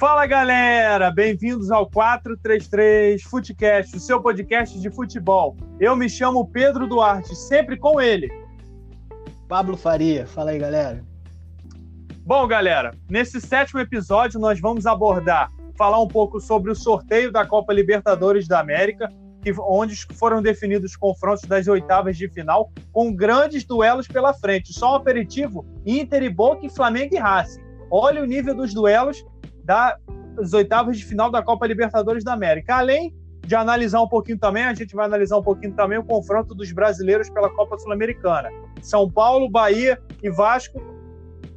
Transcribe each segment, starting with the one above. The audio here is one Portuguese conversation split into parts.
Fala galera, bem-vindos ao 433 Futecast, o seu podcast de futebol. Eu me chamo Pedro Duarte, sempre com ele. Pablo Faria, fala aí galera. Bom, galera, nesse sétimo episódio nós vamos abordar, falar um pouco sobre o sorteio da Copa Libertadores da América, que, onde foram definidos os confrontos das oitavas de final, com grandes duelos pela frente. Só um aperitivo: Inter e Boca Flamengo e Racing. Olha o nível dos duelos das oitavas de final da Copa Libertadores da América. Além de analisar um pouquinho também, a gente vai analisar um pouquinho também o confronto dos brasileiros pela Copa Sul-Americana. São Paulo, Bahia e Vasco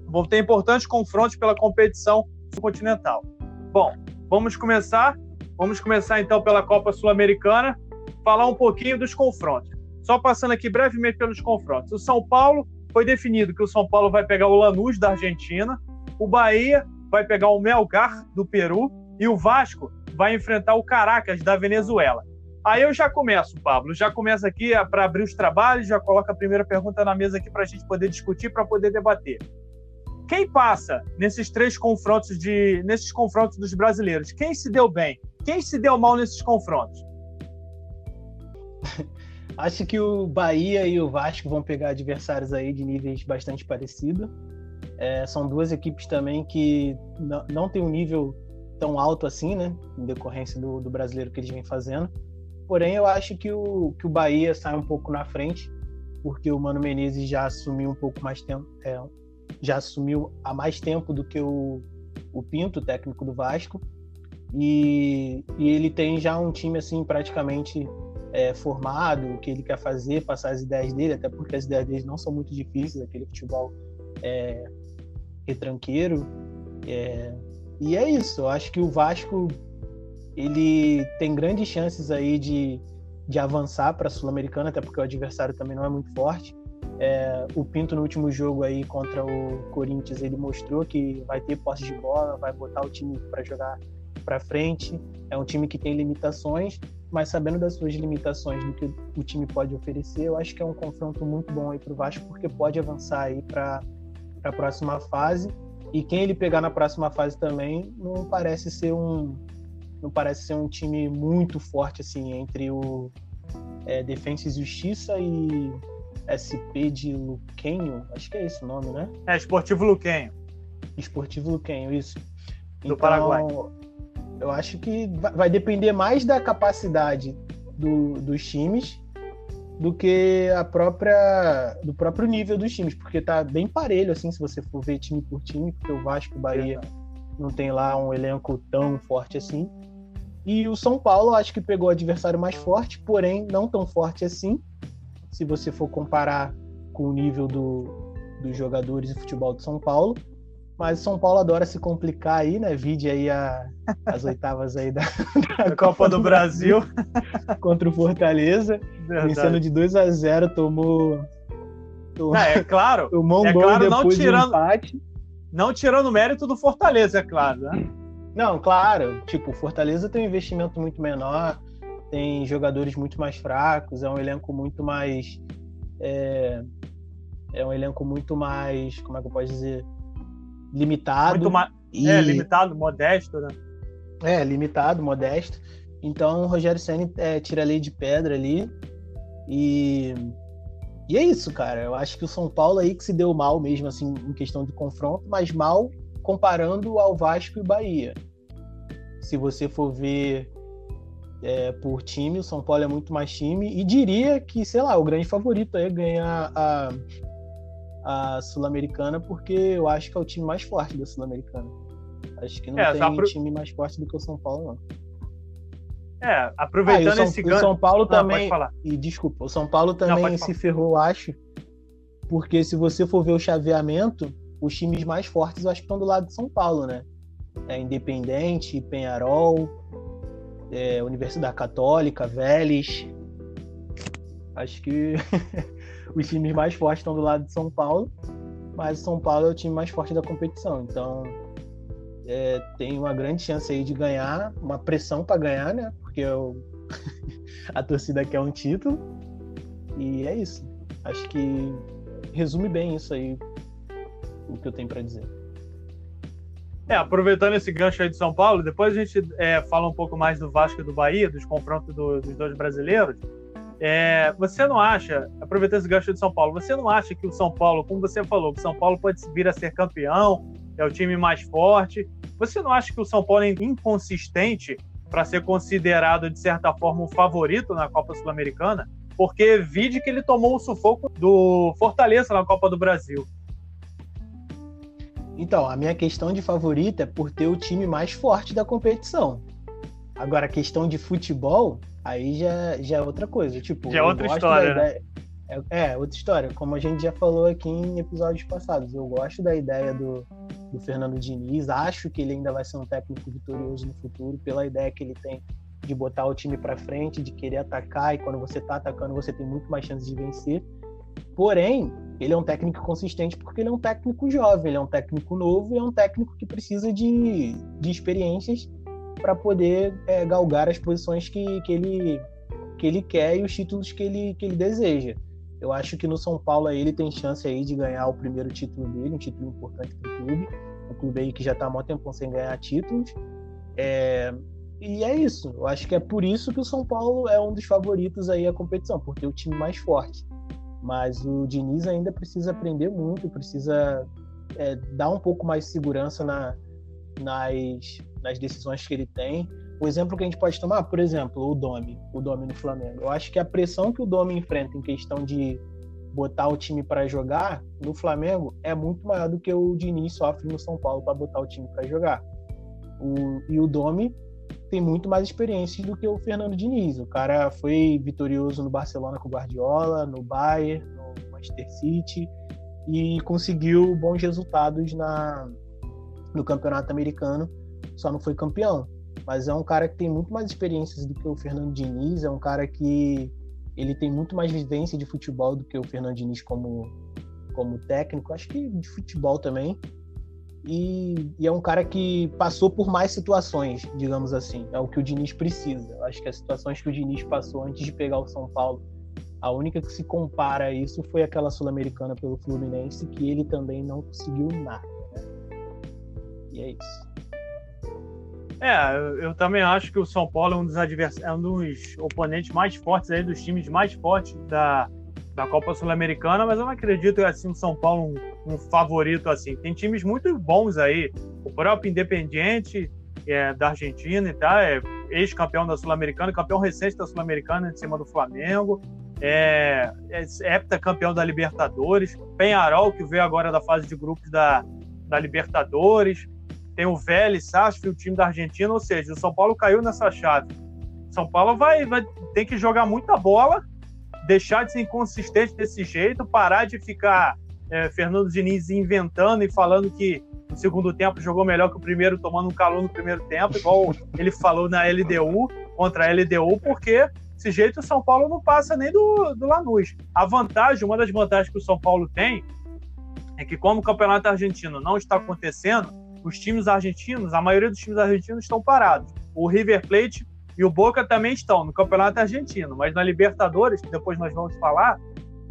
vão ter importantes confrontos pela competição continental. Bom, vamos começar. Vamos começar então pela Copa Sul-Americana, falar um pouquinho dos confrontos. Só passando aqui brevemente pelos confrontos. O São Paulo foi definido que o São Paulo vai pegar o Lanús da Argentina, o Bahia vai pegar o Melgar do Peru e o Vasco vai enfrentar o Caracas da Venezuela. Aí eu já começo, Pablo, já começo aqui para abrir os trabalhos, já coloco a primeira pergunta na mesa aqui para a gente poder discutir, para poder debater. Quem passa nesses três confrontos de nesses confrontos dos brasileiros? Quem se deu bem? Quem se deu mal nesses confrontos? Acho que o Bahia e o Vasco vão pegar adversários aí de níveis bastante parecidos. É, são duas equipes também que não, não têm um nível tão alto assim, né? Em decorrência do, do brasileiro que eles vêm fazendo. Porém, eu acho que o, que o Bahia sai um pouco na frente, porque o Mano Menezes já assumiu um pouco mais tempo, é, já assumiu há mais tempo do que o, o Pinto, técnico do Vasco. E, e ele tem já um time assim praticamente é, formado, o que ele quer fazer, passar as ideias dele, até porque as ideias dele não são muito difíceis, aquele futebol é, retranqueiro. É, e é isso, eu acho que o Vasco ele tem grandes chances aí de, de avançar para a Sul-Americana, até porque o adversário também não é muito forte. É, o Pinto no último jogo aí contra o Corinthians ele mostrou que vai ter posse de bola, vai botar o time para jogar para frente. É um time que tem limitações, mas sabendo das suas limitações do que o time pode oferecer, eu acho que é um confronto muito bom aí para o Vasco porque pode avançar aí para a próxima fase. E quem ele pegar na próxima fase também não parece ser um não parece ser um time muito forte assim entre o é, Defensa e Justiça e SP de Luquenho, acho que é esse o nome, né? É, Esportivo Luquenho. Esportivo Luquenho, isso. Do então, Paraguai. Eu acho que vai depender mais da capacidade do, dos times do que a própria do próprio nível dos times, porque tá bem parelho assim, se você for ver time por time, porque o Vasco o Bahia não tem lá um elenco tão forte assim. E o São Paulo acho que pegou o adversário mais forte, porém não tão forte assim, se você for comparar com o nível do, dos jogadores de futebol de São Paulo. Mas São Paulo adora se complicar aí, né? Vide aí a, as oitavas aí da, da Copa, Copa do, do Brasil. Brasil contra o Fortaleza. Verdade. Vencendo de 2 a 0 tomou. tomou não, é claro. Tomou um é gol claro, depois não tirando, empate. Não tirando o mérito do Fortaleza, é claro, né? Não, claro. Tipo, o Fortaleza tem um investimento muito menor tem jogadores muito mais fracos, é um elenco muito mais. É, é um elenco muito mais. Como é que eu posso dizer? Limitado. E... É, limitado, modesto, né? É, limitado, modesto. Então o Rogério Senna é, tira a lei de pedra ali. E. E é isso, cara. Eu acho que o São Paulo aí que se deu mal mesmo, assim, em questão de confronto, mas mal comparando ao Vasco e Bahia. Se você for ver é, por time, o São Paulo é muito mais time, e diria que, sei lá, o grande favorito é ganhar a, a Sul-Americana, porque eu acho que é o time mais forte da Sul-Americana. Acho que não é, tem pro... time mais forte do que o São Paulo, não. É, aproveitando ah, São, esse ganho. O São Paulo também. E desculpa, o São Paulo também não, se ferrou, acho. Porque se você for ver o chaveamento, os times mais fortes eu acho que estão do lado de São Paulo, né? É Independente, Penharol, é, Universidade Católica, Vélez. Acho que os times mais fortes estão do lado de São Paulo, mas o São Paulo é o time mais forte da competição. Então é, tem uma grande chance aí de ganhar, uma pressão para ganhar, né? Porque eu... a torcida quer um título. E é isso. Acho que resume bem isso aí, o que eu tenho para dizer. É, aproveitando esse gancho aí de São Paulo, depois a gente é, fala um pouco mais do Vasco e do Bahia, dos confrontos do, dos dois brasileiros. É, você não acha, aproveitando esse gancho de São Paulo, você não acha que o São Paulo, como você falou, que o São Paulo pode vir a ser campeão, é o time mais forte. Você não acha que o São Paulo é inconsistente para ser considerado, de certa forma, um favorito na Copa Sul-Americana? Porque vide que ele tomou o sufoco do Fortaleza na Copa do Brasil. Então, a minha questão de favorito é por ter o time mais forte da competição. Agora, a questão de futebol, aí já, já é outra coisa. Tipo, já é outra história, né? É, é, outra história. Como a gente já falou aqui em episódios passados, eu gosto da ideia do, do Fernando Diniz, acho que ele ainda vai ser um técnico vitorioso no futuro, pela ideia que ele tem de botar o time para frente, de querer atacar, e quando você tá atacando, você tem muito mais chance de vencer. Porém, ele é um técnico consistente porque ele é um técnico jovem, ele é um técnico novo e é um técnico que precisa de, de experiências para poder é, galgar as posições que, que, ele, que ele quer e os títulos que ele, que ele deseja. Eu acho que no São Paulo ele tem chance aí de ganhar o primeiro título dele, um título importante para o clube. Um clube aí que já está há muito tempo sem ganhar títulos. É... E é isso. Eu acho que é por isso que o São Paulo é um dos favoritos aí à competição, por ter o time mais forte. Mas o Diniz ainda precisa aprender muito, precisa é, dar um pouco mais de segurança na, nas, nas decisões que ele tem. O exemplo que a gente pode tomar, por exemplo, o Domi, o Domi no Flamengo. Eu acho que a pressão que o Domi enfrenta em questão de botar o time para jogar no Flamengo é muito maior do que o Diniz sofre no São Paulo para botar o time para jogar. O, e o Domi tem muito mais experiência do que o Fernando Diniz. O cara foi vitorioso no Barcelona com o Guardiola, no Bayern, no Manchester City e conseguiu bons resultados na, no campeonato americano, só não foi campeão. Mas é um cara que tem muito mais experiências do que o Fernando Diniz, é um cara que ele tem muito mais vivência de futebol do que o Fernando Diniz como, como técnico, acho que de futebol também. E, e, é um cara que passou por mais situações, digamos assim. É o que o Diniz precisa. Acho que as situações que o Diniz passou antes de pegar o São Paulo, a única que se compara a isso foi aquela sul-americana pelo Fluminense, que ele também não conseguiu nada. Né? E é isso. É, eu também acho que o São Paulo é um dos advers... é um dos oponentes mais fortes aí, dos times mais fortes da, da Copa Sul-Americana, mas eu não acredito assim o São Paulo um, um, favorito assim. Tem times muito bons aí. O próprio Independiente é, da Argentina e tá, é ex-campeão da Sul-Americana, campeão recente da Sul-Americana em cima do Flamengo. É, é heptacampeão da Libertadores. Penharol, que veio agora da fase de grupos da, da Libertadores. Tem o Vélez, Sarsfield, o time da Argentina, ou seja, o São Paulo caiu nessa chave. São Paulo vai, vai ter que jogar muita bola deixar de ser inconsistente desse jeito, parar de ficar é, Fernando Diniz inventando e falando que no segundo tempo jogou melhor que o primeiro, tomando um calor no primeiro tempo, igual ele falou na LDU, contra a LDU, porque desse jeito o São Paulo não passa nem do, do Lanús. A vantagem, uma das vantagens que o São Paulo tem, é que como o campeonato argentino não está acontecendo, os times argentinos, a maioria dos times argentinos estão parados. O River Plate e o Boca também estão no Campeonato Argentino, mas na Libertadores, que depois nós vamos falar,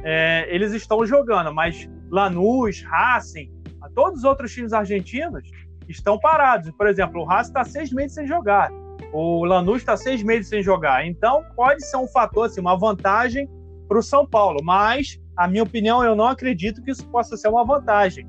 é, eles estão jogando, mas Lanús, Racing, todos os outros times argentinos estão parados. Por exemplo, o Racing está seis meses sem jogar, o Lanús está seis meses sem jogar. Então pode ser um fator, assim, uma vantagem para o São Paulo, mas a minha opinião, eu não acredito que isso possa ser uma vantagem.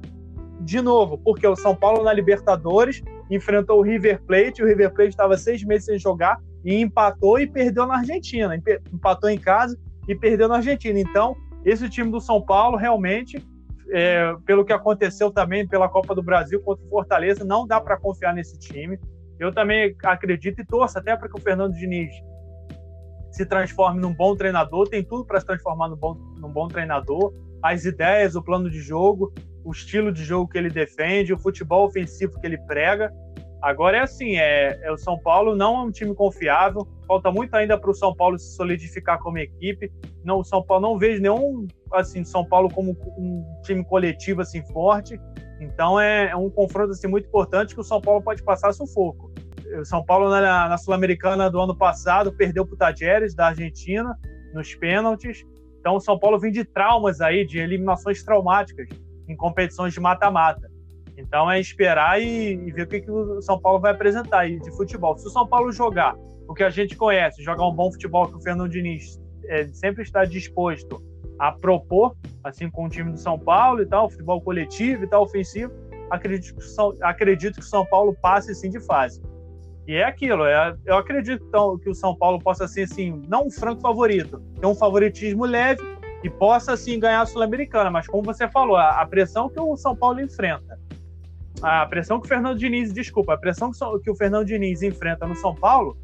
De novo, porque o São Paulo na Libertadores enfrentou o River Plate, o River Plate estava seis meses sem jogar, e empatou e perdeu na Argentina. Empatou em casa e perdeu na Argentina. Então, esse time do São Paulo realmente, é, pelo que aconteceu também pela Copa do Brasil contra o Fortaleza, não dá para confiar nesse time. Eu também acredito e torço até para que o Fernando Diniz se transforme num bom treinador. Tem tudo para se transformar num bom, num bom treinador. As ideias, o plano de jogo, o estilo de jogo que ele defende, o futebol ofensivo que ele prega. Agora é assim, é, é, o São Paulo não é um time confiável, falta muito ainda para o São Paulo se solidificar como equipe. Não, o São Paulo não vejo nenhum assim São Paulo como um time coletivo assim forte. Então é, é um confronto assim muito importante que o São Paulo pode passar sufoco. O São Paulo na, na Sul-Americana do ano passado perdeu para o Tajeres da Argentina nos pênaltis. Então o São Paulo vem de traumas aí, de eliminações traumáticas em competições de mata-mata. Então é esperar e, e ver o que, que o São Paulo vai apresentar aí de futebol. Se o São Paulo jogar o que a gente conhece, jogar um bom futebol que o Fernando Diniz é, sempre está disposto a propor, assim com o time do São Paulo e tal, futebol coletivo e tal, ofensivo, acredito que, São, acredito que o São Paulo passe sim de fase. E é aquilo, é, eu acredito então, que o São Paulo possa ser, assim, não um franco favorito, ter um favoritismo leve e possa, assim, ganhar a Sul-Americana. Mas, como você falou, a, a, pressão que o São Paulo enfrenta, a pressão que o Fernando Diniz, desculpa, a pressão que, que o Fernando Diniz enfrenta no São Paulo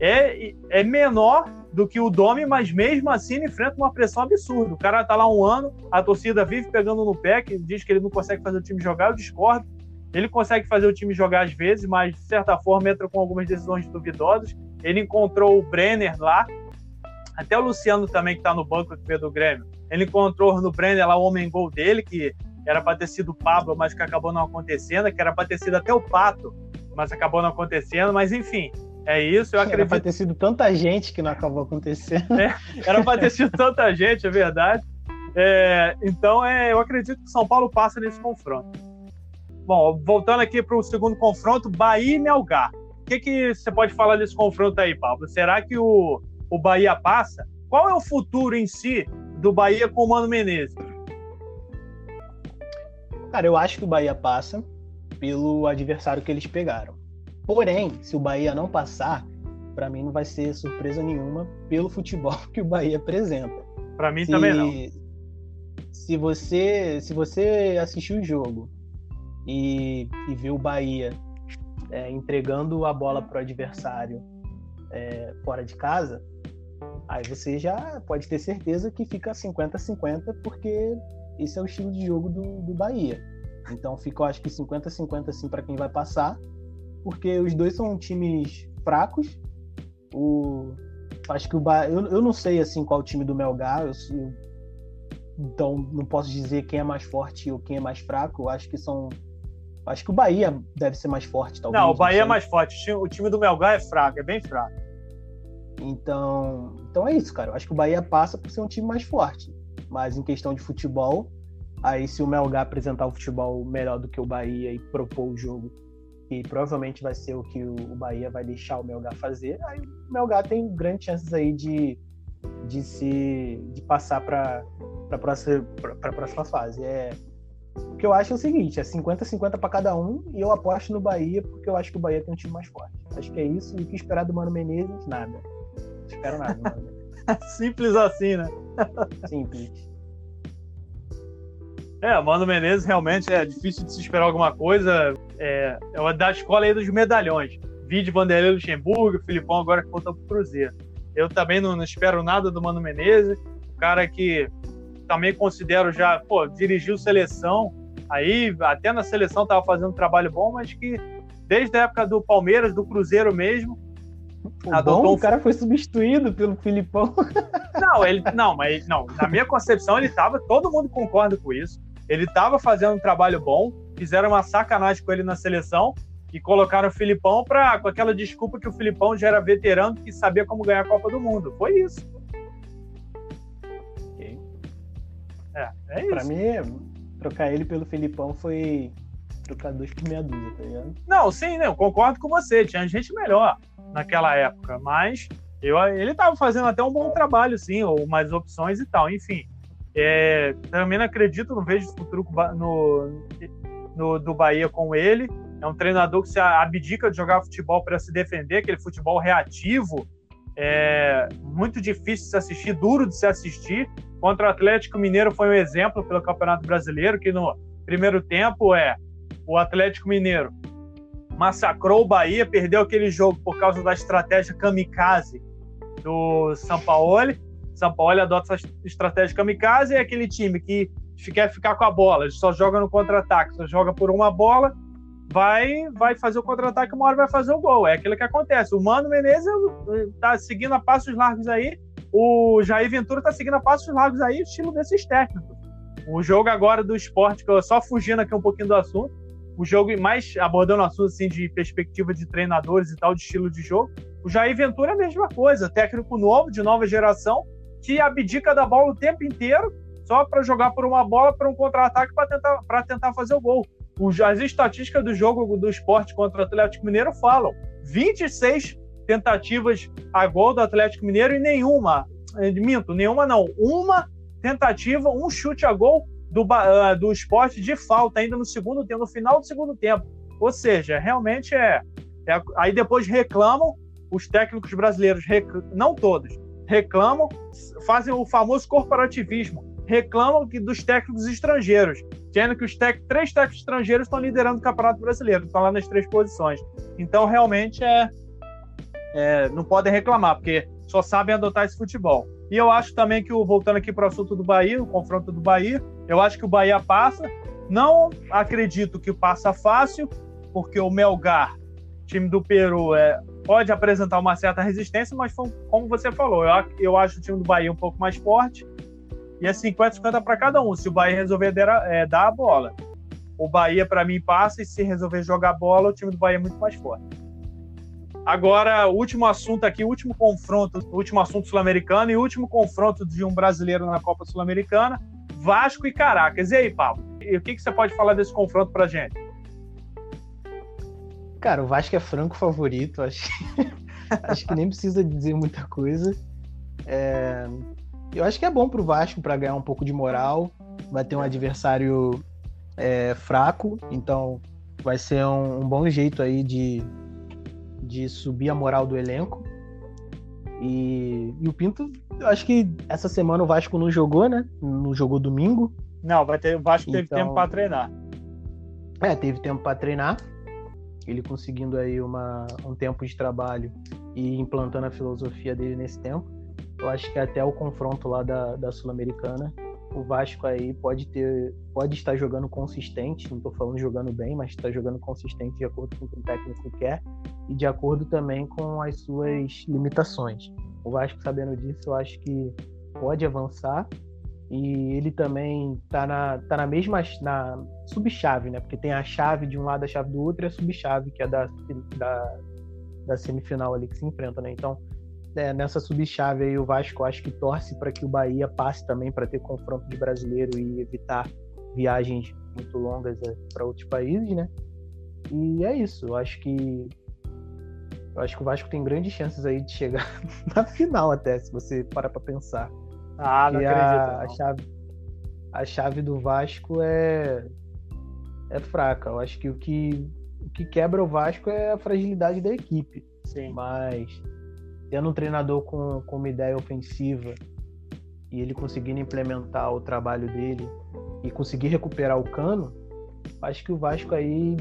é, é menor do que o Domi, mas mesmo assim enfrenta uma pressão absurda. O cara tá lá um ano, a torcida vive pegando no pé, que diz que ele não consegue fazer o time jogar, eu discordo. Ele consegue fazer o time jogar às vezes, mas de certa forma entra com algumas decisões duvidosas. Ele encontrou o Brenner lá, até o Luciano também, que está no banco aqui do Grêmio. Ele encontrou no Brenner lá o homem gol dele, que era para ter sido o Pablo, mas que acabou não acontecendo, que era para ter sido até o Pato, mas acabou não acontecendo. Mas enfim, é isso, eu acredito. Era para ter sido tanta gente que não acabou acontecendo. É, era para ter sido tanta gente, é verdade. É, então, é, eu acredito que o São Paulo passa nesse confronto. Bom, voltando aqui para o segundo confronto, Bahia e Melgar. O que, que você pode falar desse confronto aí, Pablo? Será que o, o Bahia passa? Qual é o futuro em si do Bahia com o Mano Menezes? Cara, eu acho que o Bahia passa pelo adversário que eles pegaram. Porém, se o Bahia não passar, para mim não vai ser surpresa nenhuma pelo futebol que o Bahia apresenta. Para mim se, também não. Se você, se você assistir o jogo e, e ver o Bahia é, entregando a bola para o adversário é, fora de casa, aí você já pode ter certeza que fica 50-50, porque esse é o estilo de jogo do, do Bahia. Então fica, eu acho que 50-50 assim para quem vai passar porque os dois são times fracos. O, acho que o ba... eu, eu não sei assim qual o time do Melgar, eu, eu, então não posso dizer quem é mais forte ou quem é mais fraco. Eu acho que são Acho que o Bahia deve ser mais forte, talvez. Não, o Bahia não é mais forte. O time do Melgar é fraco, é bem fraco. Então, então é isso, cara. Eu acho que o Bahia passa por ser um time mais forte. Mas em questão de futebol, aí se o Melgar apresentar o futebol melhor do que o Bahia e propor o jogo que provavelmente vai ser o que o Bahia vai deixar o Melgar fazer, aí o Melgar tem grandes chances aí de, de se de passar para a próxima, próxima fase. É, o que eu acho é o seguinte, é 50-50 para cada um e eu aposto no Bahia porque eu acho que o Bahia tem um time mais forte. Acho que é isso. E o que esperar do Mano Menezes? Nada. Não espero nada. Simples assim, né? Simples. É, Mano Menezes realmente é difícil de se esperar alguma coisa. É, é da escola aí dos medalhões. Vide Vanderlei Luxemburgo, Filipão agora que voltou pro Cruzeiro. Eu também não, não, espero nada do Mano Menezes. O cara que também considero já, pô, dirigiu seleção. Aí, até na seleção tava fazendo um trabalho bom, mas que desde a época do Palmeiras, do Cruzeiro mesmo, o, bom, o cara foi substituído pelo Filipão. Não, ele não, mas não, na minha concepção ele tava, todo mundo concorda com isso. Ele estava fazendo um trabalho bom, fizeram uma sacanagem com ele na seleção e colocaram o Filipão pra, com aquela desculpa que o Filipão já era veterano e sabia como ganhar a Copa do Mundo. Foi isso. Okay. É, é isso. Pra mim, trocar ele pelo Filipão foi trocar dois por meia dúzia, tá ligado? Não, sim, né, eu concordo com você. Tinha gente melhor naquela época, mas eu, ele estava fazendo até um bom trabalho, sim, ou mais opções e tal. Enfim, é, também não acredito, não vejo futuro no, no, do Bahia com ele. É um treinador que se abdica de jogar futebol para se defender, aquele futebol reativo, é muito difícil de se assistir, duro de se assistir. Contra o Atlético Mineiro foi um exemplo pelo Campeonato Brasileiro, que no primeiro tempo é o Atlético Mineiro massacrou o Bahia, perdeu aquele jogo por causa da estratégia kamikaze do Sampaoli. São Paulo adota essa estratégia kamikaze é aquele time que quer ficar com a bola, só joga no contra-ataque, só joga por uma bola, vai vai fazer o contra-ataque, uma hora vai fazer o gol. É aquilo que acontece. O Mano Menezes tá seguindo a passos largos aí, o Jair Ventura tá seguindo a passos largos aí, estilo desses técnicos. O jogo agora do esporte, que eu só fugindo aqui um pouquinho do assunto, o jogo mais abordando o assunto assim, de perspectiva de treinadores e tal, de estilo de jogo, o Jair Ventura é a mesma coisa, técnico novo, de nova geração, que abdica da bola o tempo inteiro só para jogar por uma bola para um contra-ataque para tentar, tentar fazer o gol. as estatísticas do jogo do esporte contra o Atlético Mineiro falam. 26 tentativas a gol do Atlético Mineiro e nenhuma, eh, minto, nenhuma não, uma tentativa, um chute a gol do, uh, do esporte de falta ainda no segundo tempo, no final do segundo tempo. Ou seja, realmente é. é aí depois reclamam, os técnicos brasileiros, rec, não todos, reclamam, fazem o famoso corporativismo, reclamam que dos técnicos estrangeiros, dizendo que os tec, três técnicos estrangeiros estão liderando o Campeonato Brasileiro, estão lá nas três posições. Então, realmente, é, é, não podem reclamar, porque só sabem adotar esse futebol. E eu acho também que, voltando aqui para o assunto do Bahia, o confronto do Bahia, eu acho que o Bahia passa. Não acredito que passa fácil, porque o Melgar, time do Peru, é, pode apresentar uma certa resistência, mas como você falou, eu, eu acho o time do Bahia um pouco mais forte. E é 50-50 para cada um, se o Bahia resolver dar, é, dar a bola. O Bahia, para mim, passa, e se resolver jogar bola, o time do Bahia é muito mais forte. Agora, último assunto aqui, último confronto, último assunto sul-americano e último confronto de um brasileiro na Copa Sul-Americana, Vasco e Caracas. E aí, Pablo? O que, que você pode falar desse confronto pra gente? Cara, o Vasco é franco favorito, acho acho que nem precisa dizer muita coisa. É... Eu acho que é bom pro Vasco para ganhar um pouco de moral. Vai ter um adversário é, fraco, então vai ser um, um bom jeito aí de, de subir a moral do elenco. E, e, o Pinto, eu acho que essa semana o Vasco não jogou, né? Não jogou domingo. Não, vai ter, o Vasco teve então, tempo para treinar. É, teve tempo para treinar. Ele conseguindo aí uma, um tempo de trabalho e implantando a filosofia dele nesse tempo. Eu acho que até o confronto lá da, da Sul-Americana o Vasco aí pode ter, pode estar jogando consistente, não estou falando jogando bem, mas está jogando consistente de acordo com o que o técnico quer e de acordo também com as suas limitações. O Vasco sabendo disso, eu acho que pode avançar e ele também está na, tá na mesma na subchave, né? Porque tem a chave de um lado, a chave do outro e a subchave que é da, da, da semifinal ali que se enfrenta, né? Então é, nessa subchave aí o Vasco acho que torce para que o Bahia passe também para ter confronto de brasileiro e evitar viagens muito longas é, para outros países, né? E é isso. Eu acho que eu acho que o Vasco tem grandes chances aí de chegar na final até, se você parar para pensar. Ah, não acredito. A, a, chave, a chave do Vasco é é fraca. Eu acho que o que o que quebra o Vasco é a fragilidade da equipe. Sim. Mas tendo um treinador com, com uma ideia ofensiva e ele conseguindo implementar o trabalho dele e conseguir recuperar o cano, acho que o Vasco aí.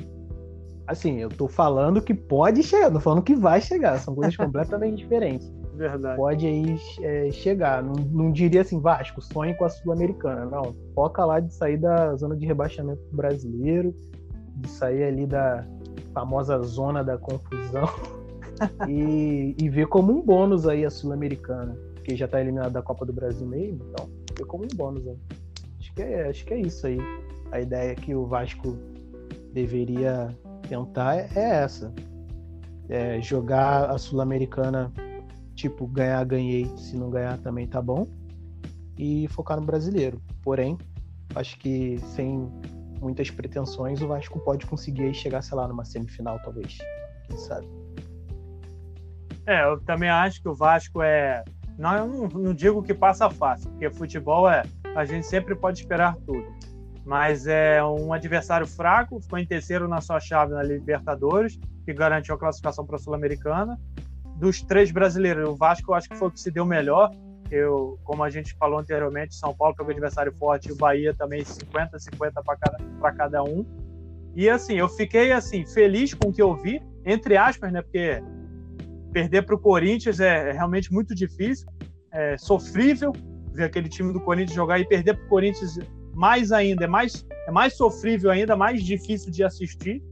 Assim, eu tô falando que pode chegar, não falando que vai chegar, são coisas completamente diferentes. Verdade. Pode aí é, chegar. Não, não, diria assim, Vasco, sonhe com a Sul-Americana. Não. Foca lá de sair da zona de rebaixamento brasileiro, de sair ali da famosa zona da confusão e, e ver como um bônus aí a Sul-Americana, que já está eliminado da Copa do Brasil mesmo, então ver como um bônus aí. Acho que é, acho que é isso aí. A ideia que o Vasco deveria tentar é, é essa. É jogar a Sul-Americana, tipo, ganhar, ganhei, se não ganhar também tá bom. E focar no brasileiro. Porém, acho que sem muitas pretensões, o Vasco pode conseguir chegar, sei lá, numa semifinal, talvez. Quem sabe? É, eu também acho que o Vasco é. Não, eu não, não digo que passa fácil, porque futebol é. A gente sempre pode esperar tudo. Mas é um adversário fraco, ficou em terceiro na sua chave na Libertadores, que garantiu a classificação para a Sul-Americana. Dos três brasileiros, o Vasco eu acho que foi o que se deu melhor. Eu, como a gente falou anteriormente, São Paulo pegou adversário forte, o Bahia também 50-50 para cada, cada um. E assim, eu fiquei assim feliz com o que eu vi, entre aspas, né? Porque perder para o Corinthians é, realmente muito difícil, é sofrível ver aquele time do Corinthians jogar e perder para o Corinthians mais ainda, é mais, é mais sofrível ainda, mais difícil de assistir.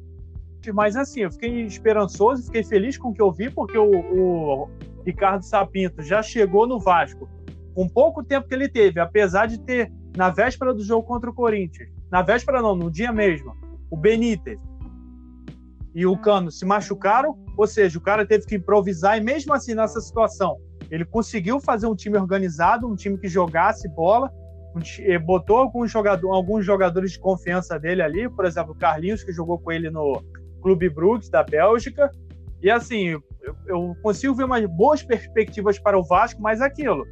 Mas assim, eu fiquei esperançoso, fiquei feliz com o que eu vi, porque o, o Ricardo Sapinto já chegou no Vasco com pouco tempo que ele teve, apesar de ter, na véspera do jogo contra o Corinthians, na véspera não, no dia mesmo, o Benítez, e o Cano se machucaram, ou seja, o cara teve que improvisar e mesmo assim nessa situação, ele conseguiu fazer um time organizado, um time que jogasse bola botou alguns, jogador, alguns jogadores de confiança dele ali, por exemplo, o Carlinhos, que jogou com ele no Clube Brugge da Bélgica. E assim, eu, eu consigo ver umas boas perspectivas para o Vasco, mas é aquilo.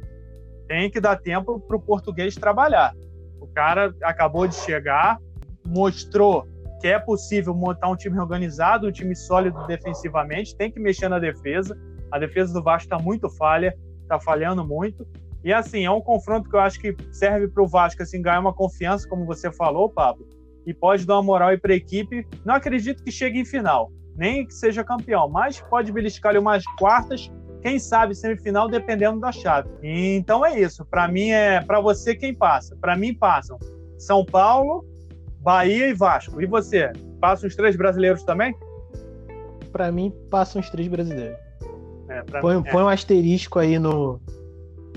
Tem que dar tempo para o português trabalhar. O cara acabou de chegar, mostrou que é possível montar um time organizado, um time sólido defensivamente, tem que mexer na defesa. A defesa do Vasco está muito falha, está falhando muito. E assim, é um confronto que eu acho que serve para o Vasco assim, ganhar uma confiança, como você falou, Pablo, e pode dar uma moral para a equipe. Não acredito que chegue em final, nem que seja campeão, mas pode beliscar ali umas quartas, quem sabe semifinal, dependendo da chave. E, então é isso. Para mim é para você quem passa. Para mim passam São Paulo, Bahia e Vasco. E você? Passam os três brasileiros também? Para mim passam os três brasileiros. É, põe, mim, é. põe um asterisco aí no,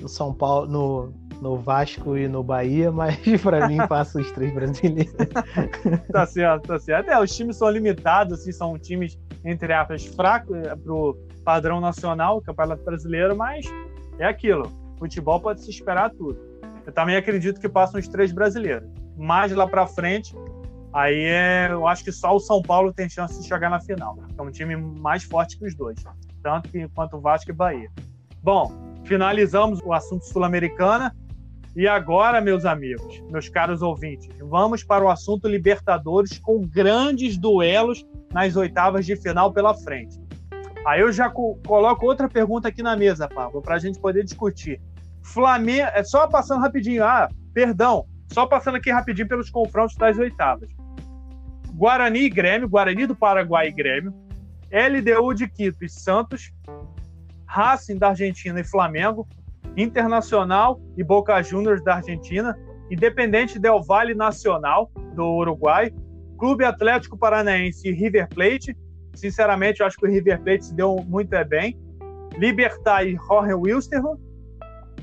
no São Paulo, no, no Vasco e no Bahia, mas para mim passa os três brasileiros. tá certo, tá certo. É, os times são limitados, assim, são times, entre aspas, fracos é, pro padrão nacional, Campeonato Brasileiro, mas é aquilo. Futebol pode se esperar tudo. Eu também acredito que passam os três brasileiros. Mais lá para frente, aí é, eu acho que só o São Paulo tem chance de chegar na final. É um time mais forte que os dois, tanto que, quanto o Vasco e Bahia. Bom, finalizamos o assunto sul-americana. E agora, meus amigos, meus caros ouvintes, vamos para o assunto Libertadores com grandes duelos nas oitavas de final pela frente. Aí eu já coloco outra pergunta aqui na mesa, Pablo, para a gente poder discutir. Flamengo, é só passando rapidinho, ah, perdão, só passando aqui rapidinho pelos confrontos das oitavas. Guarani e Grêmio, Guarani do Paraguai e Grêmio, LDU de Quito e Santos, Racing da Argentina e Flamengo, Internacional e Boca Juniors da Argentina, Independente Del Valle Nacional do Uruguai, Clube Atlético Paranaense e River Plate. Sinceramente, eu acho que o River Plate se deu muito bem. Libertar e Jorge Wilstermann.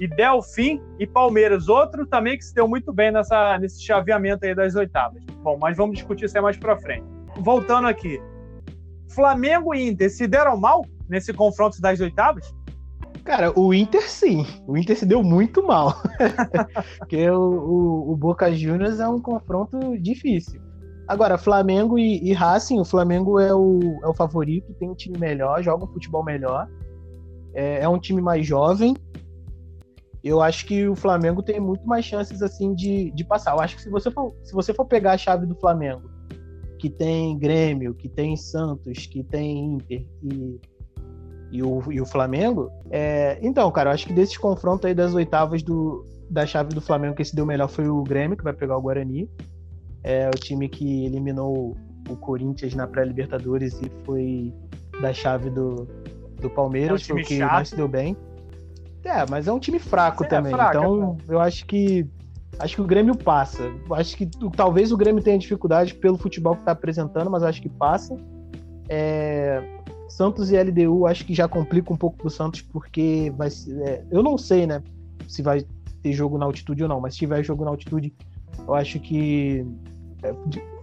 E Delfim e Palmeiras, outro também que se deu muito bem nessa, nesse chaveamento aí das oitavas. Bom, mas vamos discutir isso aí mais para frente. Voltando aqui. Flamengo e Inter se deram mal nesse confronto das oitavas? Cara, o Inter sim. O Inter se deu muito mal. Porque o, o, o, Boca Juniors é um confronto difícil. Agora, Flamengo e, e Racing, o Flamengo é o, é o favorito, tem um time melhor, joga um futebol melhor. É, é um time mais jovem. Eu acho que o Flamengo tem muito mais chances assim de, de passar. Eu acho que se você for, se você for pegar a chave do Flamengo, que tem Grêmio, que tem Santos, que tem Inter e e o, e o Flamengo. É, então, cara, eu acho que desses confrontos aí das oitavas do, da chave do Flamengo, que se deu melhor foi o Grêmio, que vai pegar o Guarani. É o time que eliminou o Corinthians na pré-Libertadores e foi da chave do, do Palmeiras, é um foi o que chato. mais se deu bem. É, mas é um time fraco é, também. Fraca, então, eu acho que acho que o Grêmio passa. Acho que talvez o Grêmio tenha dificuldade pelo futebol que está apresentando, mas acho que passa. É, Santos e LDU acho que já complica um pouco pro Santos, porque vai é, eu não sei, né, se vai ter jogo na altitude ou não, mas se tiver jogo na altitude, eu acho que é,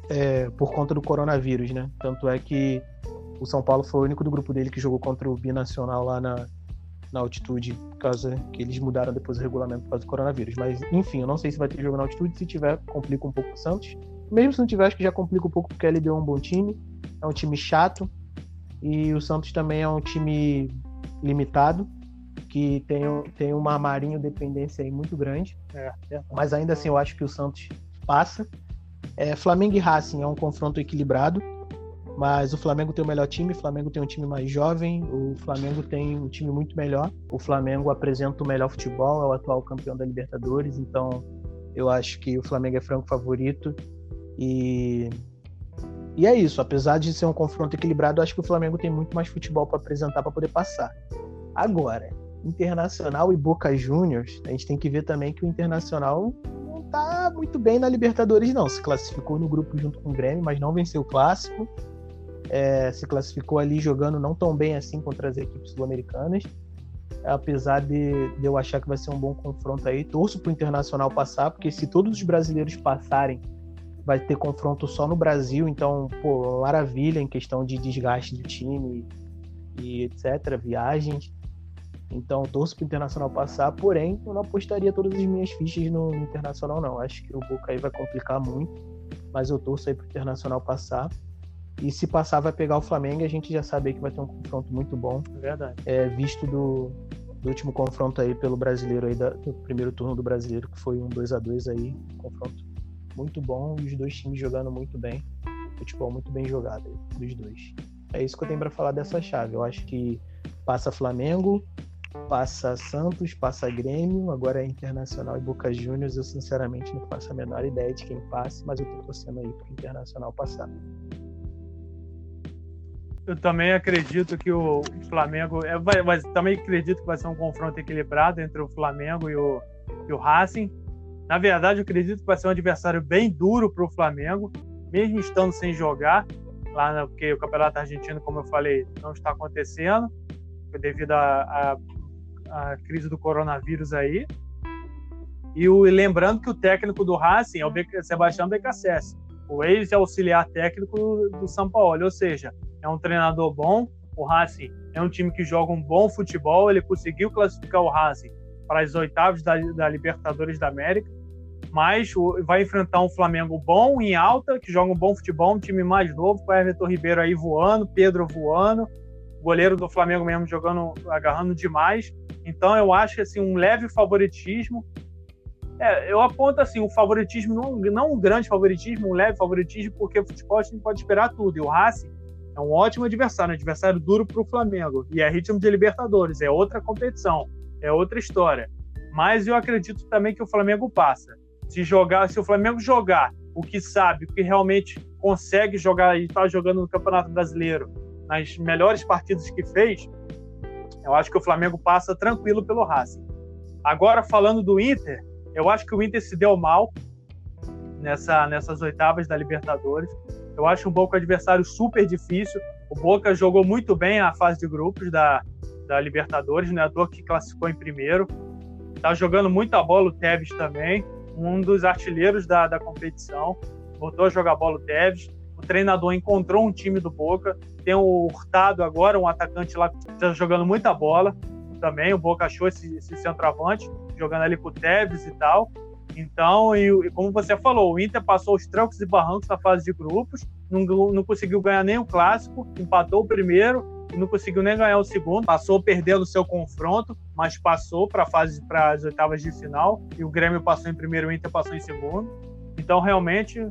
é, por conta do coronavírus, né? Tanto é que o São Paulo foi o único do grupo dele que jogou contra o Binacional lá na, na altitude, causa que eles mudaram depois o regulamento por causa do coronavírus. Mas, enfim, eu não sei se vai ter jogo na altitude. Se tiver, complica um pouco o Santos. Mesmo se não tiver, acho que já complica um pouco porque ele deu um bom time. É um time chato, e o Santos também é um time limitado, que tem, tem uma Marinho dependência aí muito grande. É, é. Mas ainda assim eu acho que o Santos passa. É, Flamengo e Racing é um confronto equilibrado, mas o Flamengo tem o melhor time, o Flamengo tem um time mais jovem, o Flamengo tem um time muito melhor. O Flamengo apresenta o melhor futebol, é o atual campeão da Libertadores, então eu acho que o Flamengo é franco favorito. E e é isso, apesar de ser um confronto equilibrado, acho que o Flamengo tem muito mais futebol para apresentar para poder passar. Agora, Internacional e Boca Juniors, a gente tem que ver também que o Internacional não tá muito bem na Libertadores, não. Se classificou no grupo junto com o Grêmio, mas não venceu o clássico. É, se classificou ali jogando não tão bem assim contra as equipes sul-americanas. Apesar de, de, eu achar que vai ser um bom confronto aí, torço pro Internacional passar, porque se todos os brasileiros passarem vai ter confronto só no Brasil, então, pô, maravilha em questão de desgaste do time e etc, viagens. Então, torço para o Internacional passar, porém, eu não apostaria todas as minhas fichas no, Internacional, não. Acho que o Boca aí vai complicar muito, mas eu torço aí para o Internacional passar. E se passar, vai pegar o Flamengo a gente já sabe que vai ter um confronto muito bom. Verdade. É, visto do, do último confronto aí pelo brasileiro aí, da, do primeiro turno do brasileiro, que foi um 2 a 2 aí, confronto muito bom os dois times jogando muito bem. Futebol muito bem jogado aí, dos dois. É isso que eu tenho para falar dessa chave. Eu acho que passa Flamengo, passa Santos, passa Grêmio, agora é Internacional e Boca Juniors. Eu sinceramente não faço a menor ideia de quem passe, mas eu tô torcendo aí pro Internacional passar. Eu também acredito que o Flamengo. É, vai, mas também acredito que vai ser um confronto equilibrado entre o Flamengo e o, e o Racing. Na verdade, eu acredito que vai ser um adversário bem duro para o Flamengo, mesmo estando sem jogar, lá porque o Campeonato Argentino, como eu falei, não está acontecendo, devido à crise do coronavírus aí. E o, lembrando que o técnico do Racing é o Sebastião Becassese, o ex-auxiliar técnico do São Paulo, ou seja, é um treinador bom. O Racing é um time que joga um bom futebol. Ele conseguiu classificar o Racing para as oitavas da, da Libertadores da América. Mas vai enfrentar um Flamengo bom, em alta, que joga um bom futebol, um time mais novo, com o Everton Ribeiro aí voando, Pedro voando, goleiro do Flamengo mesmo jogando, agarrando demais. Então eu acho assim, um leve favoritismo. É, eu aponto assim, um favoritismo, não, não um grande favoritismo, um leve favoritismo, porque o futebol a gente pode esperar tudo. E o Racing é um ótimo adversário, um adversário duro para o Flamengo. E é ritmo de Libertadores, é outra competição, é outra história. Mas eu acredito também que o Flamengo passa. Se jogar, se o Flamengo jogar o que sabe, o que realmente consegue jogar e está jogando no Campeonato Brasileiro, nas melhores partidas que fez, eu acho que o Flamengo passa tranquilo pelo Racing. Agora falando do Inter, eu acho que o Inter se deu mal nessa, nessas oitavas da Libertadores. Eu acho o Boca um adversário super difícil. O Boca jogou muito bem a fase de grupos da, da Libertadores, né? A que classificou em primeiro. Tá jogando muita bola o Tevez também, um dos artilheiros da, da competição. Voltou a jogar bola o Tevez. O treinador encontrou um time do Boca. Tem o Hurtado agora, um atacante lá que está jogando muita bola também. O Boca achou esse, esse centroavante, jogando ali com o Tevez e tal. Então, e, e, como você falou, o Inter passou os trancos e barrancos na fase de grupos, não, não conseguiu ganhar nem o clássico, empatou o primeiro e não conseguiu nem ganhar o segundo, passou perdendo o seu confronto, mas passou para para as oitavas de final e o Grêmio passou em primeiro, o Inter passou em segundo. Então, realmente,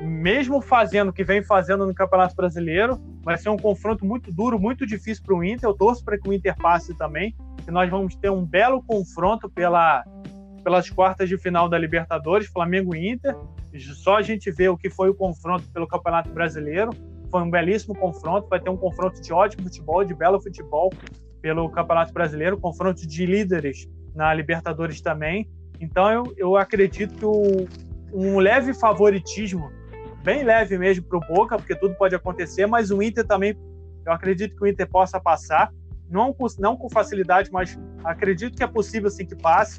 mesmo fazendo o que vem fazendo no Campeonato Brasileiro, vai ser um confronto muito duro, muito difícil para o Inter. Eu torço para que o Inter passe também, que nós vamos ter um belo confronto pela pelas quartas de final da Libertadores, Flamengo e Inter. Só a gente vê o que foi o confronto pelo Campeonato Brasileiro. Foi um belíssimo confronto, vai ter um confronto de ótimo futebol, de belo futebol pelo Campeonato Brasileiro, confronto de líderes na Libertadores também. Então eu, eu acredito um leve favoritismo, bem leve mesmo para o Boca, porque tudo pode acontecer, mas o Inter também, eu acredito que o Inter possa passar, não com, não com facilidade, mas acredito que é possível sim que passe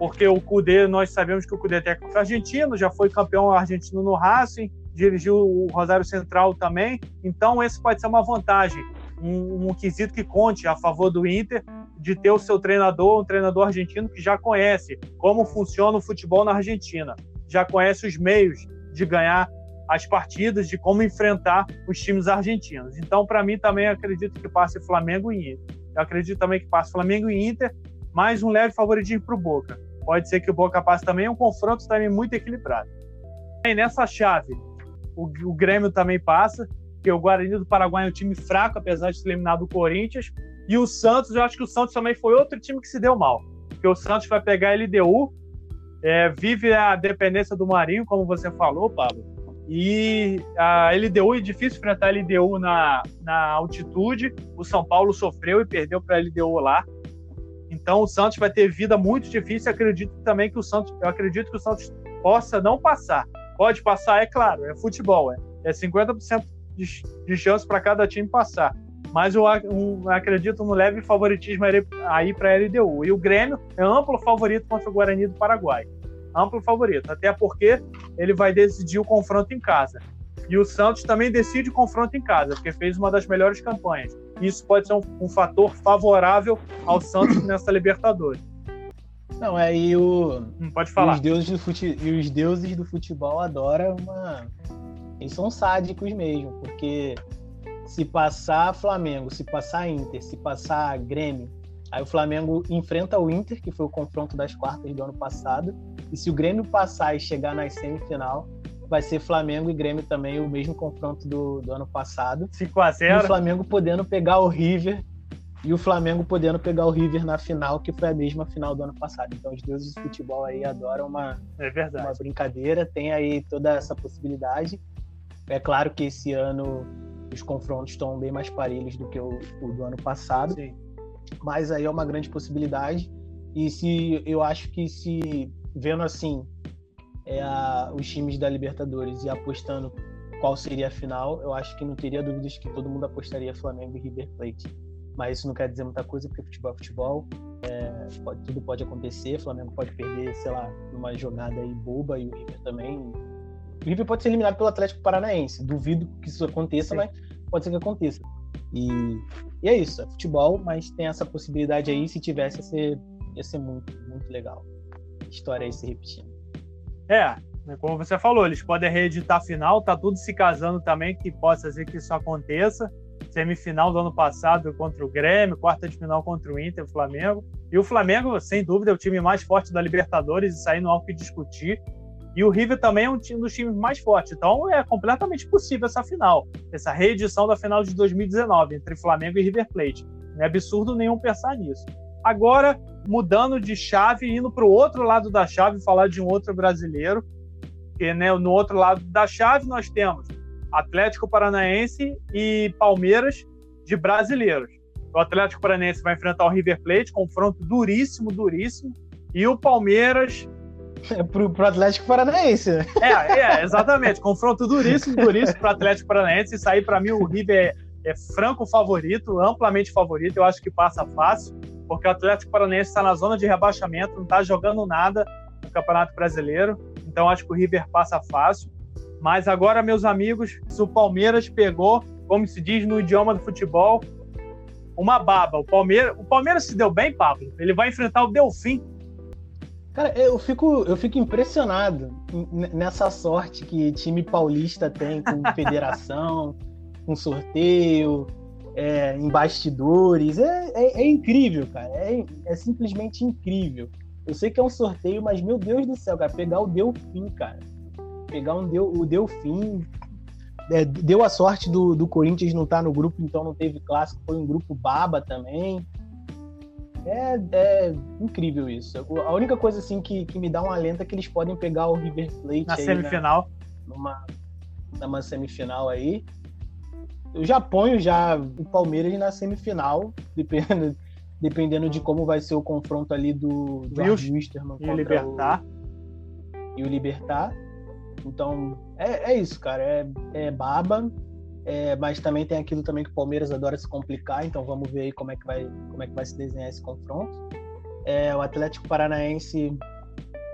porque o Cudê, nós sabemos que o Cudê é técnico argentino, já foi campeão argentino no Racing, dirigiu o Rosário Central também, então esse pode ser uma vantagem, um, um quesito que conte a favor do Inter de ter o seu treinador, um treinador argentino que já conhece como funciona o futebol na Argentina, já conhece os meios de ganhar as partidas, de como enfrentar os times argentinos. Então, para mim, também acredito que passe Flamengo e Inter. Eu acredito também que passe Flamengo e Inter, mais um leve favoritismo para o Boca pode ser que o Boca passe também. É um confronto também muito equilibrado. E nessa chave, o, o Grêmio também passa, que o Guarani do Paraguai é um time fraco, apesar de ter eliminado o Corinthians. E o Santos, eu acho que o Santos também foi outro time que se deu mal. Porque o Santos vai pegar a LDU, é, vive a dependência do Marinho, como você falou, Pablo. E a LDU é difícil enfrentar a LDU na, na altitude. O São Paulo sofreu e perdeu para a LDU lá. Então o Santos vai ter vida muito difícil. Acredito também que o Santos, eu acredito que o Santos possa não passar. Pode passar, é claro, é futebol, é, é 50% de, de chance para cada time passar. Mas eu um, acredito no leve favoritismo aí para a LDU. E o Grêmio é amplo favorito contra o Guarani do Paraguai. Amplo favorito, até porque ele vai decidir o confronto em casa. E o Santos também decide o confronto em casa, porque fez uma das melhores campanhas. E isso pode ser um, um fator favorável ao Santos nessa Libertadores. Não, aí é, o. Hum, pode falar. Os deuses, do fute... e os deuses do futebol adoram uma. Eles são sádicos mesmo, porque se passar Flamengo, se passar Inter, se passar Grêmio, aí o Flamengo enfrenta o Inter, que foi o confronto das quartas do ano passado, e se o Grêmio passar e chegar na semifinal, vai ser Flamengo e Grêmio também, o mesmo confronto do, do ano passado. 5 a 0 E o Flamengo podendo pegar o River e o Flamengo podendo pegar o River na final, que foi a mesma final do ano passado. Então os deuses do futebol aí adoram uma, é verdade. uma brincadeira, tem aí toda essa possibilidade. É claro que esse ano os confrontos estão bem mais parelhos do que o, o do ano passado. Sim. Mas aí é uma grande possibilidade. E se eu acho que se vendo assim é a, os times da Libertadores e apostando qual seria a final, eu acho que não teria dúvidas que todo mundo apostaria Flamengo e River Plate. Mas isso não quer dizer muita coisa, porque futebol é futebol, é, pode, tudo pode acontecer. Flamengo pode perder, sei lá, numa jogada aí boba e o River também. O River pode ser eliminado pelo Atlético Paranaense. Duvido que isso aconteça, Sim. mas pode ser que aconteça. E, e, é isso, é futebol, mas tem essa possibilidade aí. Se tivesse, ia ser, ia ser muito, muito legal. História aí se repetindo. É, como você falou, eles podem reeditar a final, tá tudo se casando também, que possa ser que isso aconteça. Semifinal do ano passado contra o Grêmio, quarta de final contra o Inter, o Flamengo. E o Flamengo, sem dúvida, é o time mais forte da Libertadores, e sair não há o que discutir. E o River também é um dos times mais fortes. Então é completamente possível essa final, essa reedição da final de 2019 entre Flamengo e River Plate. Não é absurdo nenhum pensar nisso. Agora, mudando de chave, indo para o outro lado da chave, falar de um outro brasileiro, que né, no outro lado da chave nós temos Atlético Paranaense e Palmeiras de brasileiros. O Atlético Paranaense vai enfrentar o River Plate, confronto duríssimo, duríssimo, e o Palmeiras é pro, pro Atlético Paranaense. Né? É, é, exatamente. Confronto duríssimo, duríssimo pro Atlético Paranaense. Isso aí, para mim, o River é, é, franco favorito, amplamente favorito. Eu acho que passa fácil, porque o Atlético Paranaense está na zona de rebaixamento, não está jogando nada no Campeonato Brasileiro. Então, acho que o River passa fácil. Mas agora, meus amigos, se o Palmeiras pegou, como se diz no idioma do futebol, uma baba. O Palmeiras, o Palmeiras se deu bem, Pablo. Ele vai enfrentar o Delfim Cara, eu fico, eu fico impressionado nessa sorte que time paulista tem com federação, com sorteio, é, em bastidores. É, é, é incrível, cara. É, é, simplesmente incrível. Eu sei que é um sorteio, mas meu Deus do céu, cara, pegar o Delfim, cara. Pegar um Deu, o Delfim. É, deu a sorte do, do Corinthians não estar tá no grupo, então não teve clássico. Foi um grupo baba também. É, é, incrível isso. A única coisa assim que, que me dá um alento é que eles podem pegar o River Plate na semifinal, na, numa, numa semifinal aí. Eu já ponho já o Palmeiras na semifinal, dependendo, dependendo de como vai ser o confronto ali do George Wisterman e o Libertar. e o Libertar. Então, é, é isso, cara. É, é baba. É, mas também tem aquilo também que o Palmeiras adora se complicar, então vamos ver aí como é que vai, como é que vai se desenhar esse confronto. É, o Atlético Paranaense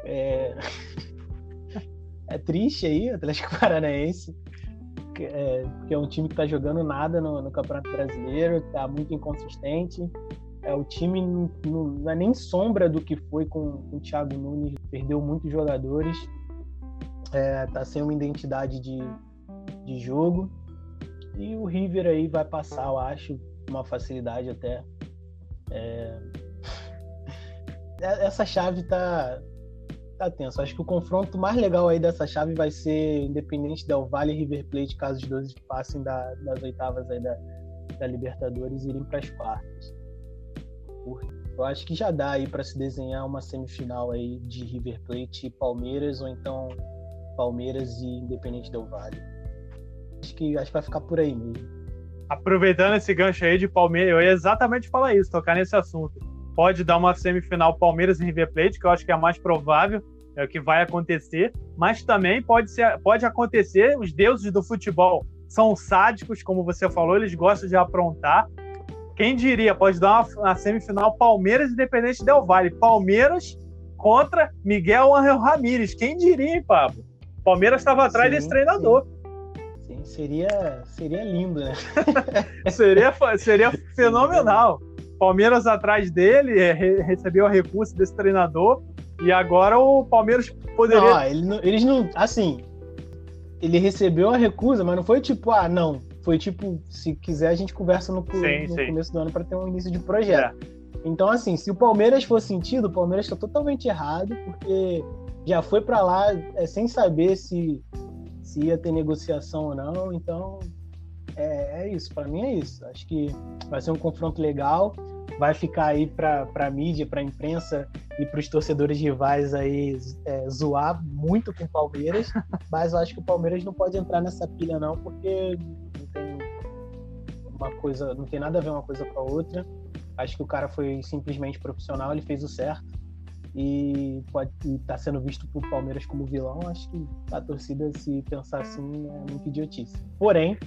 é... é triste aí, o Atlético Paranaense, é, que é um time que está jogando nada no, no, Campeonato Brasileiro, está muito inconsistente. É, o time não, não, é nem sombra do que foi com, com o Thiago Nunes, perdeu muitos jogadores, está é, sem uma identidade de, de jogo. E o River aí vai passar, eu acho, uma facilidade até. É... Essa chave tá, tá tensa. Acho que o confronto mais legal aí dessa chave vai ser Independente Del Valle e River Plate, caso os dois passem da, das oitavas aí da, da Libertadores e irem para as quartas. Eu acho que já dá aí para se desenhar uma semifinal aí de River Plate e Palmeiras, ou então Palmeiras e Independente Del Valle. Acho que, acho que vai ficar por aí mesmo. Aproveitando esse gancho aí de Palmeiras, eu ia exatamente falar isso, tocar nesse assunto. Pode dar uma semifinal Palmeiras e River Plate, que eu acho que é a mais provável, é o que vai acontecer, mas também pode, ser, pode acontecer, os deuses do futebol são sádicos, como você falou, eles gostam de aprontar. Quem diria, pode dar uma, uma semifinal Palmeiras Independente Del Vale. Palmeiras contra Miguel Angel Ramírez. Quem diria, hein, Pablo? Palmeiras estava atrás sim, desse treinador. Sim seria, seria lindo, né? seria, seria fenomenal. Palmeiras atrás dele é, recebeu a recurso desse treinador e agora o Palmeiras poderia. Não, ele não, eles não. Assim, ele recebeu a recusa, mas não foi tipo, ah, não. Foi tipo, se quiser a gente conversa no, sim, no sim. começo do ano para ter um início de projeto. É. Então, assim, se o Palmeiras for sentido, o Palmeiras está totalmente errado, porque já foi para lá é, sem saber se, se ia ter negociação ou não. Então, é, é isso. Para mim é isso. Acho que vai ser um confronto legal. Vai ficar aí para a mídia, para a imprensa e para os torcedores rivais aí é, zoar muito com o Palmeiras. Mas eu acho que o Palmeiras não pode entrar nessa pilha não, porque não tem uma coisa, não tem nada a ver uma coisa com a outra. Acho que o cara foi simplesmente profissional, ele fez o certo e pode estar tá sendo visto por Palmeiras como vilão. Acho que a torcida, se pensar assim, é muito idiotice. Porém,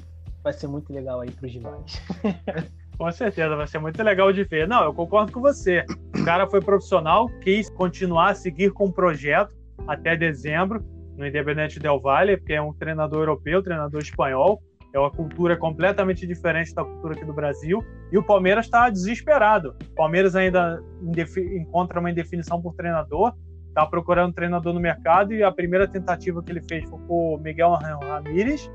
vai ser muito legal aí para os rivais. Com certeza, vai ser muito legal de ver. Não, eu concordo com você. O cara foi profissional, quis continuar a seguir com o projeto até dezembro no Independente Del Valle, porque é um treinador europeu, treinador espanhol. É uma cultura completamente diferente da cultura aqui do Brasil. E o Palmeiras está desesperado. O Palmeiras ainda encontra uma indefinição por treinador, está procurando um treinador no mercado e a primeira tentativa que ele fez foi com o Miguel Ramírez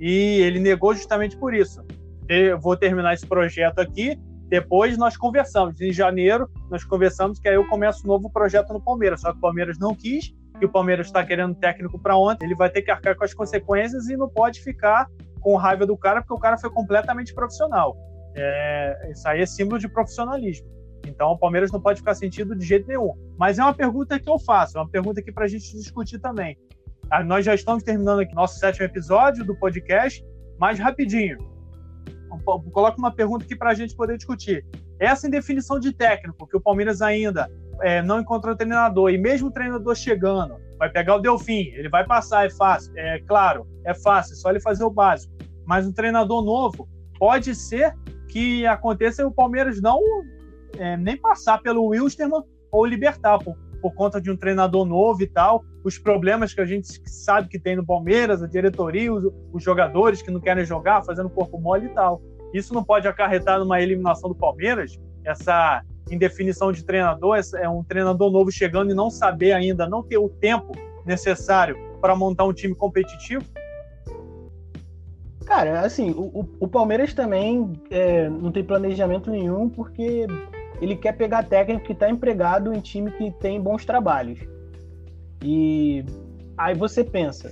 e ele negou justamente por isso. Eu vou terminar esse projeto aqui, depois nós conversamos. Em janeiro, nós conversamos que aí eu começo um novo projeto no Palmeiras. Só que o Palmeiras não quis, que o Palmeiras está querendo técnico para ontem. Ele vai ter que arcar com as consequências e não pode ficar com raiva do cara, porque o cara foi completamente profissional. É, isso aí é símbolo de profissionalismo. Então o Palmeiras não pode ficar sentido de jeito nenhum. Mas é uma pergunta que eu faço, é uma pergunta aqui para a gente discutir também. Ah, nós já estamos terminando aqui nosso sétimo episódio do podcast, mas rapidinho. Coloca uma pergunta aqui para a gente poder discutir. Essa indefinição de técnico, que o Palmeiras ainda é, não encontrou treinador, e mesmo o treinador chegando, vai pegar o Delfim, ele vai passar, é fácil, é claro, é fácil, é só ele fazer o básico. Mas um treinador novo, pode ser que aconteça o Palmeiras não é, nem passar pelo Wilstermann ou libertar, por conta de um treinador novo e tal, os problemas que a gente sabe que tem no Palmeiras, a diretoria, os, os jogadores que não querem jogar, fazendo corpo mole e tal. Isso não pode acarretar numa eliminação do Palmeiras, essa indefinição de treinador, é um treinador novo chegando e não saber ainda, não ter o tempo necessário para montar um time competitivo? Cara, assim, o, o Palmeiras também é, não tem planejamento nenhum, porque ele quer pegar técnico que está empregado em time que tem bons trabalhos. E aí você pensa,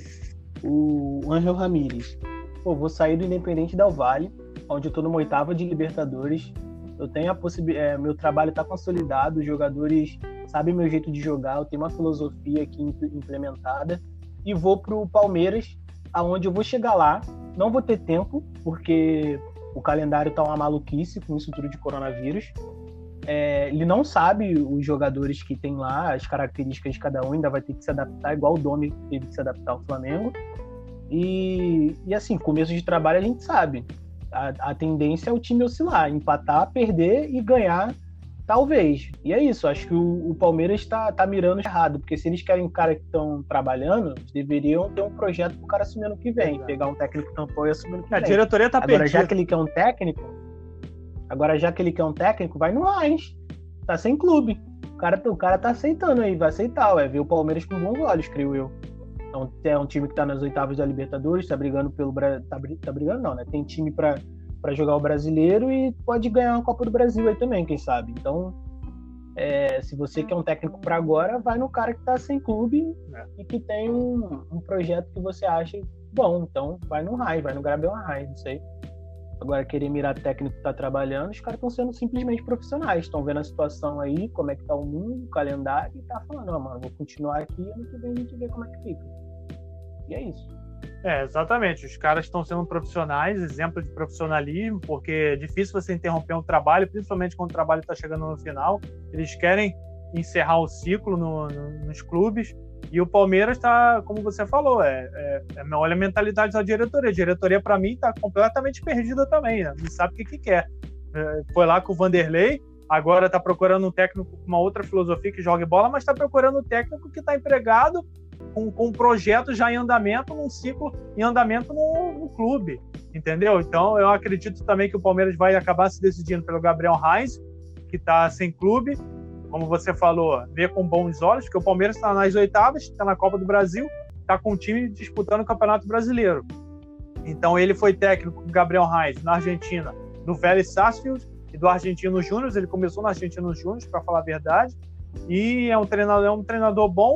o Angel Ramírez, pô, vou sair do Independente Del Vale, onde eu estou numa oitava de Libertadores. Eu tenho a possibilidade, é, meu trabalho está consolidado, os jogadores sabem meu jeito de jogar, eu tenho uma filosofia aqui implementada e vou pro Palmeiras, aonde eu vou chegar lá, não vou ter tempo, porque o calendário tá uma maluquice com isso tudo de coronavírus. É, ele não sabe os jogadores que tem lá, as características de cada um, ainda vai ter que se adaptar, igual o Domi teve que se adaptar ao Flamengo. E, e assim, começo de trabalho a gente sabe. A, a tendência é o time oscilar, empatar, perder e ganhar, talvez. E é isso, acho que o, o Palmeiras está tá mirando errado, porque se eles querem um cara que estão trabalhando, eles deveriam ter um projeto pro cara assumir ano que vem, pegar um técnico tampão e assumir ano que vem. A diretoria tá Agora, perdida. já que ele quer um técnico, Agora, já que ele quer um técnico, vai no Raiz. Tá sem clube. O cara, o cara tá aceitando aí, vai aceitar, vai ver o Palmeiras com bons olhos, creio eu. Então, é um time que tá nas oitavas da Libertadores, tá brigando pelo. Tá, tá brigando, não, né? Tem time para jogar o brasileiro e pode ganhar uma Copa do Brasil aí também, quem sabe. Então, é, se você quer um técnico para agora, vai no cara que tá sem clube é. e que tem um, um, projeto que você acha bom. Então, vai no Rai, vai no Gabriel Rai, não sei. Agora, querer mirar técnico que tá trabalhando, os caras estão sendo simplesmente profissionais. Estão vendo a situação aí, como é que tá o mundo, o calendário, e tá falando, mano, vou continuar aqui, ano que vem a gente vê como é que fica. E é isso. É, exatamente. Os caras estão sendo profissionais, exemplo de profissionalismo, porque é difícil você interromper um trabalho, principalmente quando o trabalho está chegando no final. Eles querem encerrar o ciclo no, no, nos clubes e o Palmeiras está, como você falou, é, é, é, olha a mentalidade da diretoria. A diretoria, para mim, está completamente perdida também, né? não sabe o que, que quer. É, foi lá com o Vanderlei, agora está procurando um técnico com uma outra filosofia que jogue bola, mas está procurando um técnico que está empregado com, com um projeto já em andamento, num ciclo em andamento no, no clube, entendeu? Então eu acredito também que o Palmeiras vai acabar se decidindo pelo Gabriel Reis, que está sem clube, como você falou, vê com bons olhos, porque o Palmeiras está nas oitavas, está na Copa do Brasil, está com o time disputando o Campeonato Brasileiro. Então ele foi técnico com Gabriel Reis na Argentina, do Vélez Sarsfield e do Argentino Júnior. Ele começou no Argentino Júnior, para falar a verdade, e é um treinador, é um treinador bom.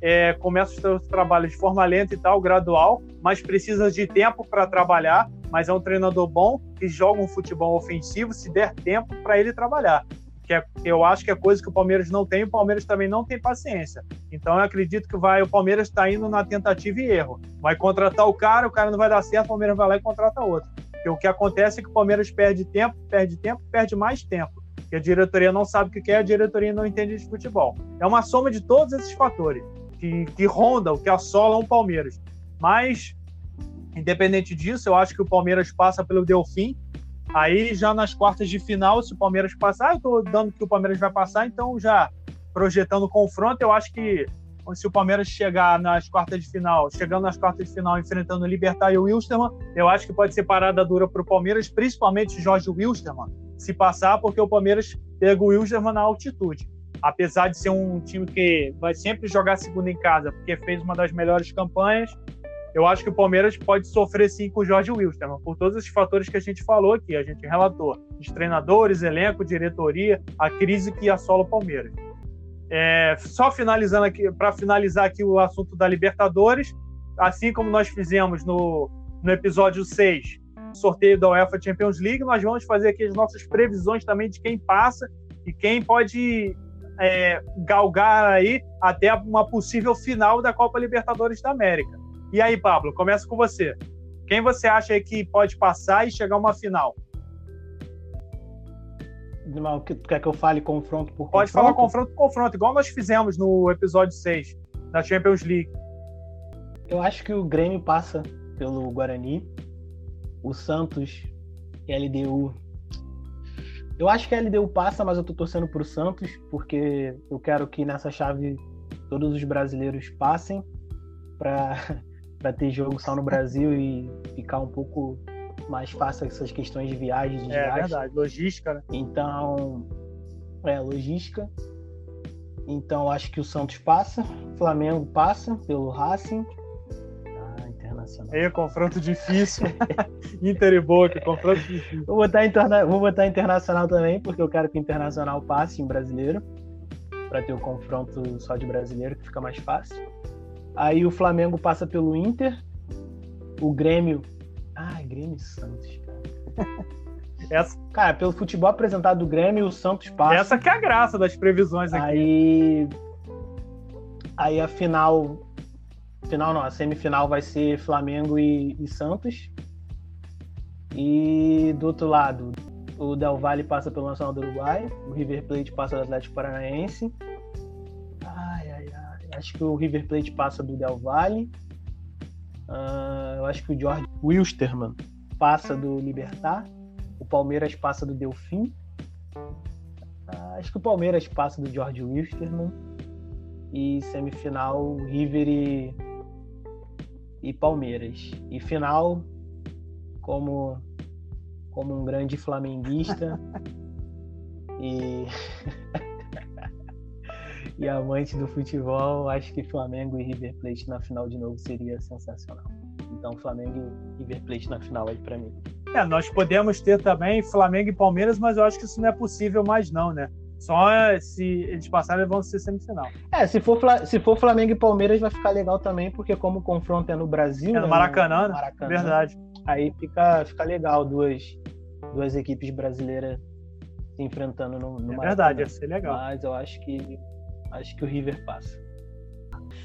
É, começa os seus trabalhos de forma lenta e tal, gradual, mas precisa de tempo para trabalhar. Mas é um treinador bom que joga um futebol ofensivo se der tempo para ele trabalhar que, é, eu acho que é coisa que o Palmeiras não tem, o Palmeiras também não tem paciência. Então eu acredito que vai, o Palmeiras está indo na tentativa e erro. Vai contratar o cara, o cara não vai dar certo, o Palmeiras vai lá e contrata outro. Porque o que acontece é que o Palmeiras perde tempo, perde tempo, perde mais tempo. Que a diretoria não sabe o que quer, a diretoria não entende de futebol. É uma soma de todos esses fatores que, que rondam, que assolam o Palmeiras. Mas, independente disso, eu acho que o Palmeiras passa pelo Delfim, Aí já nas quartas de final, se o Palmeiras passar, eu estou dando que o Palmeiras vai passar, então já projetando o confronto, eu acho que se o Palmeiras chegar nas quartas de final, chegando nas quartas de final, enfrentando o Libertar e o Wilstermann, eu acho que pode ser parada dura para o Palmeiras, principalmente Jorge Wilstermann, se passar, porque o Palmeiras pega o Wilstermann na altitude. Apesar de ser um time que vai sempre jogar segunda em casa, porque fez uma das melhores campanhas, eu acho que o Palmeiras pode sofrer sim com o Jorge Wilson, por todos esses fatores que a gente falou aqui, a gente relatou: os treinadores, elenco, diretoria, a crise que assola o Palmeiras. É, só finalizando aqui, para finalizar aqui o assunto da Libertadores, assim como nós fizemos no, no episódio 6, sorteio da UEFA Champions League, nós vamos fazer aqui as nossas previsões também de quem passa e quem pode é, galgar aí até uma possível final da Copa Libertadores da América. E aí, Pablo, começa com você. Quem você acha que pode passar e chegar a uma final? Tu quer que eu fale confronto por Pode falar confronto por confronto, igual nós fizemos no episódio 6 da Champions League. Eu acho que o Grêmio passa pelo Guarani. O Santos e a LDU. Eu acho que a LDU passa, mas eu tô torcendo pro Santos, porque eu quero que nessa chave todos os brasileiros passem para para ter jogo só no Brasil e ficar um pouco mais fácil essas questões de viagens. De é verdade, logística, né? Então, é, logística. Então, acho que o Santos passa, Flamengo passa pelo Racing. Ah, internacional. É, confronto difícil. Inter e Boca, confronto difícil. Vou botar, interna... Vou botar internacional também, porque eu quero que o internacional passe em brasileiro. Para ter o confronto só de brasileiro, que fica mais fácil. Aí o Flamengo passa pelo Inter. O Grêmio. Ai, Grêmio e Santos, cara. Essa... Cara, pelo futebol apresentado do Grêmio, o Santos passa. Essa que é a graça das previsões aqui. Aí. Aí a final. Final não, a semifinal vai ser Flamengo e, e Santos. E do outro lado, o Del Valle passa pelo Nacional do Uruguai, o River Plate passa do Atlético Paranaense Acho que o River Plate passa do Del Valle. Uh, eu acho que o George Wilstermann passa do Libertar. O Palmeiras passa do Delfim. Uh, acho que o Palmeiras passa do George Wilstermann. E semifinal, River e, e Palmeiras. E final, como, como um grande flamenguista. e. e amante do futebol, acho que Flamengo e River Plate na final de novo seria sensacional. Então, Flamengo e River Plate na final aí para mim. É, nós podemos ter também Flamengo e Palmeiras, mas eu acho que isso não é possível mais não, né? Só se eles passarem, vão ser semifinal. É, se for, se for Flamengo e Palmeiras vai ficar legal também, porque como o confronto é no Brasil... É no né, Maracanã, né? Maracanã, Verdade. Aí fica, fica legal duas, duas equipes brasileiras se enfrentando no, no é Maracanã. verdade, ia ser legal. Mas eu acho que Acho que o River passa.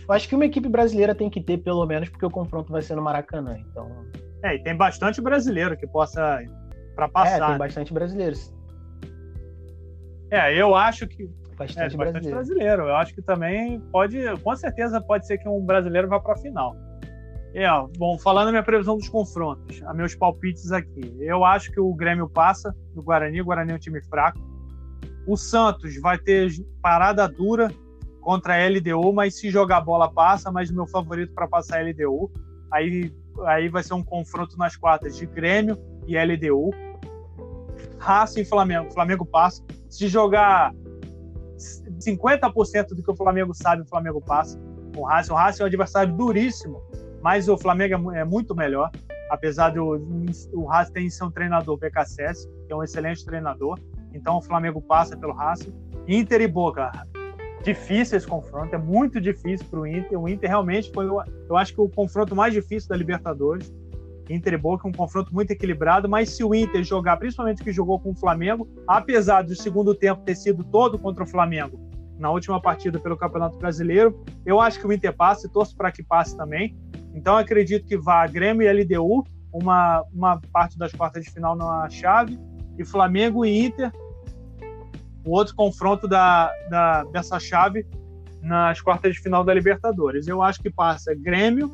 Eu acho que uma equipe brasileira tem que ter, pelo menos, porque o confronto vai ser no Maracanã. Então. É, e tem bastante brasileiro que possa para passar. É, tem né? bastante brasileiros. É, eu acho que bastante, é, bastante brasileiro. Eu acho que também pode, com certeza pode ser que um brasileiro vá para a final. É, bom, falando a minha previsão dos confrontos, a meus palpites aqui. Eu acho que o Grêmio passa do Guarani, o Guarani é um time fraco. O Santos vai ter parada dura contra a LDU, mas se jogar bola passa, mas o meu favorito para passar é LDU. Aí, aí vai ser um confronto nas quartas de Grêmio e LDU. Racing e Flamengo. Flamengo passa. Se jogar 50% do que o Flamengo sabe, o Flamengo passa. O Racing, o Racing é um adversário duríssimo, mas o Flamengo é, é muito melhor. Apesar do o Racing ser um treinador, BKSS, que é um excelente treinador. Então o Flamengo passa pelo Racing. Inter e Boca. Difícil esse confronto, é muito difícil para o Inter. O Inter realmente foi, eu acho que o confronto mais difícil da Libertadores. Inter e Boca, um confronto muito equilibrado, mas se o Inter jogar, principalmente que jogou com o Flamengo, apesar do segundo tempo ter sido todo contra o Flamengo na última partida pelo Campeonato Brasileiro, eu acho que o Inter passa e torço para que passe também. Então acredito que vá Grêmio e LDU, uma, uma parte das quartas de final na chave, e Flamengo e Inter, o outro confronto da, da, dessa chave nas quartas de final da Libertadores. Eu acho que passa Grêmio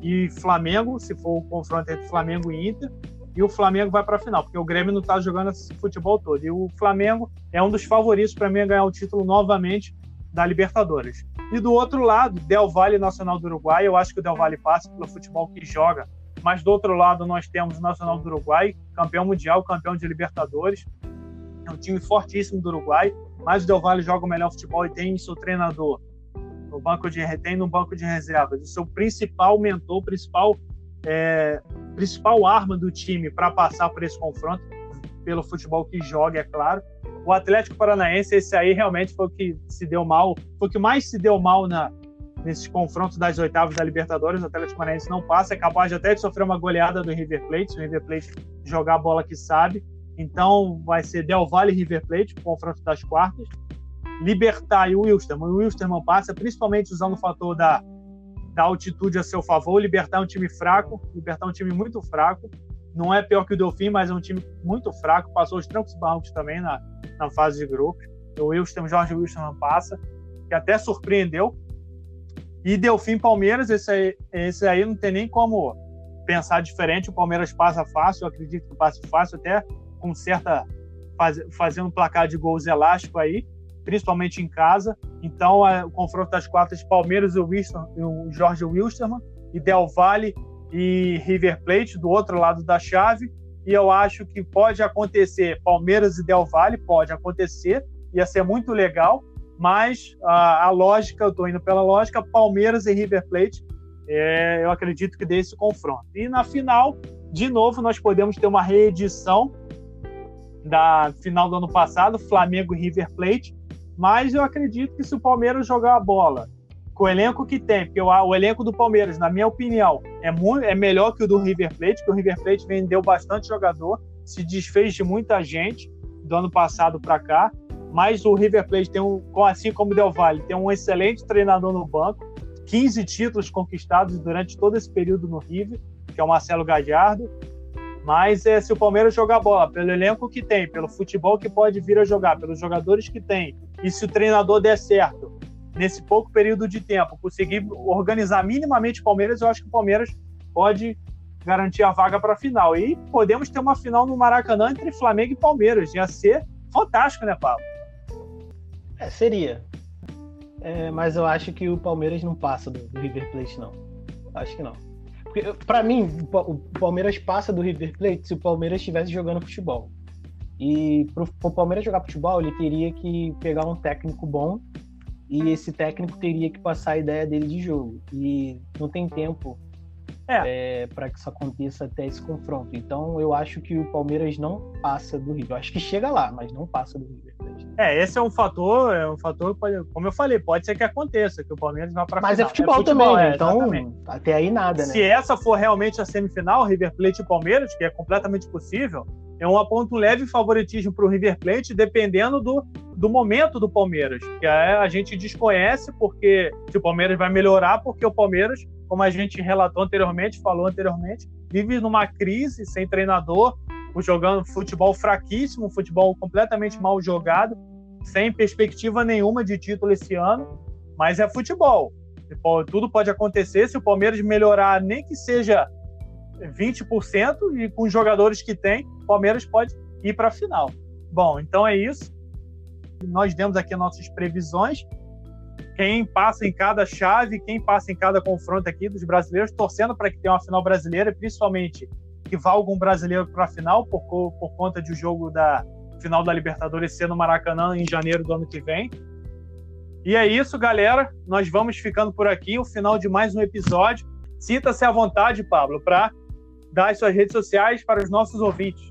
e Flamengo, se for o confronto entre Flamengo e Inter, e o Flamengo vai para a final, porque o Grêmio não está jogando esse futebol todo. E o Flamengo é um dos favoritos para mim a ganhar o título novamente da Libertadores. E do outro lado, Del Valle Nacional do Uruguai, eu acho que o Del Valle passa pelo futebol que joga. Mas do outro lado nós temos o Nacional do Uruguai, campeão mundial, campeão de Libertadores. É um time fortíssimo do Uruguai, mas o Del Valle joga o melhor futebol e tem seu treinador no banco de tem no banco de reservas, o seu principal mentor, principal é, principal arma do time para passar por esse confronto, pelo futebol que joga, é claro. O Atlético Paranaense, esse aí realmente foi o que se deu mal, foi o que mais se deu mal na, nesses confrontos das oitavas da Libertadores. O Atlético Paranaense não passa, é capaz de até de sofrer uma goleada do River Plate, se o River Plate jogar a bola que sabe. Então vai ser Del Valle e River Plate, o confronto das quartas. Libertar e o Wilstermann. O Wilstermann passa, principalmente usando o fator da, da altitude a seu favor. Libertar é um time fraco, Libertar é um time muito fraco. Não é pior que o Delfim, mas é um time muito fraco. Passou os trancos e barrancos também na, na fase de grupos. O Wilson, Jorge Wilson passa, que até surpreendeu. E Delfim Palmeiras, esse aí, esse aí não tem nem como pensar diferente. O Palmeiras passa fácil, eu acredito que passa fácil, até com certa. Faz, fazendo um placar de gols elástico aí principalmente em casa. Então, é, o confronto das quartas, Palmeiras e o, Wilson, o Jorge Wilstermann, e Del Valle e River Plate, do outro lado da chave. E eu acho que pode acontecer Palmeiras e Del Valle, pode acontecer, ia ser muito legal, mas a, a lógica, eu estou indo pela lógica, Palmeiras e River Plate, é, eu acredito que dê esse confronto. E na final, de novo, nós podemos ter uma reedição da final do ano passado, Flamengo e River Plate, mas eu acredito que se o Palmeiras jogar a bola com o elenco que tem, porque o, elenco do Palmeiras, na minha opinião, é, muito, é melhor que o do River Plate, que o River Plate vendeu bastante jogador, se desfez de muita gente do ano passado para cá, mas o River Plate tem um, assim como o Del Valle, tem um excelente treinador no banco, 15 títulos conquistados durante todo esse período no River, que é o Marcelo Gadiardo, mas é, se o Palmeiras jogar bola pelo elenco que tem, pelo futebol que pode vir a jogar, pelos jogadores que tem, e se o treinador der certo nesse pouco período de tempo, conseguir organizar minimamente o Palmeiras, eu acho que o Palmeiras pode garantir a vaga para a final. E podemos ter uma final no Maracanã entre Flamengo e Palmeiras. Ia ser fantástico, né, Paulo? É, seria. É, mas eu acho que o Palmeiras não passa do, do River Plate, não. Acho que não. Para mim, o Palmeiras passa do River Plate se o Palmeiras estivesse jogando futebol. E para o Palmeiras jogar futebol, ele teria que pegar um técnico bom e esse técnico teria que passar a ideia dele de jogo. E não tem tempo é. é, para que isso aconteça até esse confronto. Então eu acho que o Palmeiras não passa do River. Eu acho que chega lá, mas não passa do River. É, esse é um fator, é um fator, como eu falei, pode ser que aconteça, que o Palmeiras vá para Mas é futebol, é futebol também, é, então exatamente. até aí nada, né? Se essa for realmente a semifinal, River Plate e Palmeiras, que é completamente possível, é um aponto leve favoritismo para o River Plate, dependendo do, do momento do Palmeiras, que a gente desconhece porque se o Palmeiras vai melhorar, porque o Palmeiras, como a gente relatou anteriormente, falou anteriormente, vive numa crise sem treinador, jogando futebol fraquíssimo, futebol completamente mal jogado, sem perspectiva nenhuma de título esse ano, mas é futebol. Tudo pode acontecer se o Palmeiras melhorar, nem que seja 20%, e com os jogadores que tem, o Palmeiras pode ir para a final. Bom, então é isso. Nós demos aqui nossas previsões. quem passa em cada chave, quem passa em cada confronto aqui dos brasileiros, torcendo para que tenha uma final brasileira, principalmente que vá algum brasileiro para a final, por, por conta de o jogo da final da Libertadores ser no Maracanã em janeiro do ano que vem. E é isso, galera. Nós vamos ficando por aqui, o final de mais um episódio. Sinta-se à vontade, Pablo, para dar as suas redes sociais para os nossos ouvintes.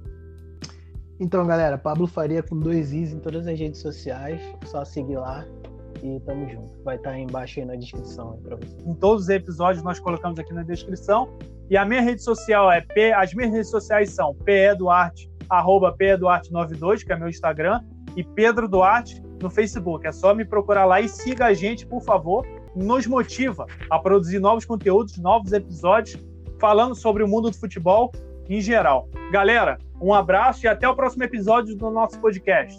Então, galera, Pablo Faria com dois Is em todas as redes sociais. Só seguir lá e tamo junto. Vai estar tá aí embaixo aí na descrição para você. Em todos os episódios nós colocamos aqui na descrição. E a minha rede social é P, as minhas redes sociais são Duarte, arroba Duarte92, que é meu Instagram, e Pedro Duarte no Facebook. É só me procurar lá e siga a gente, por favor. Nos motiva a produzir novos conteúdos, novos episódios, falando sobre o mundo do futebol em geral. Galera, um abraço e até o próximo episódio do nosso podcast.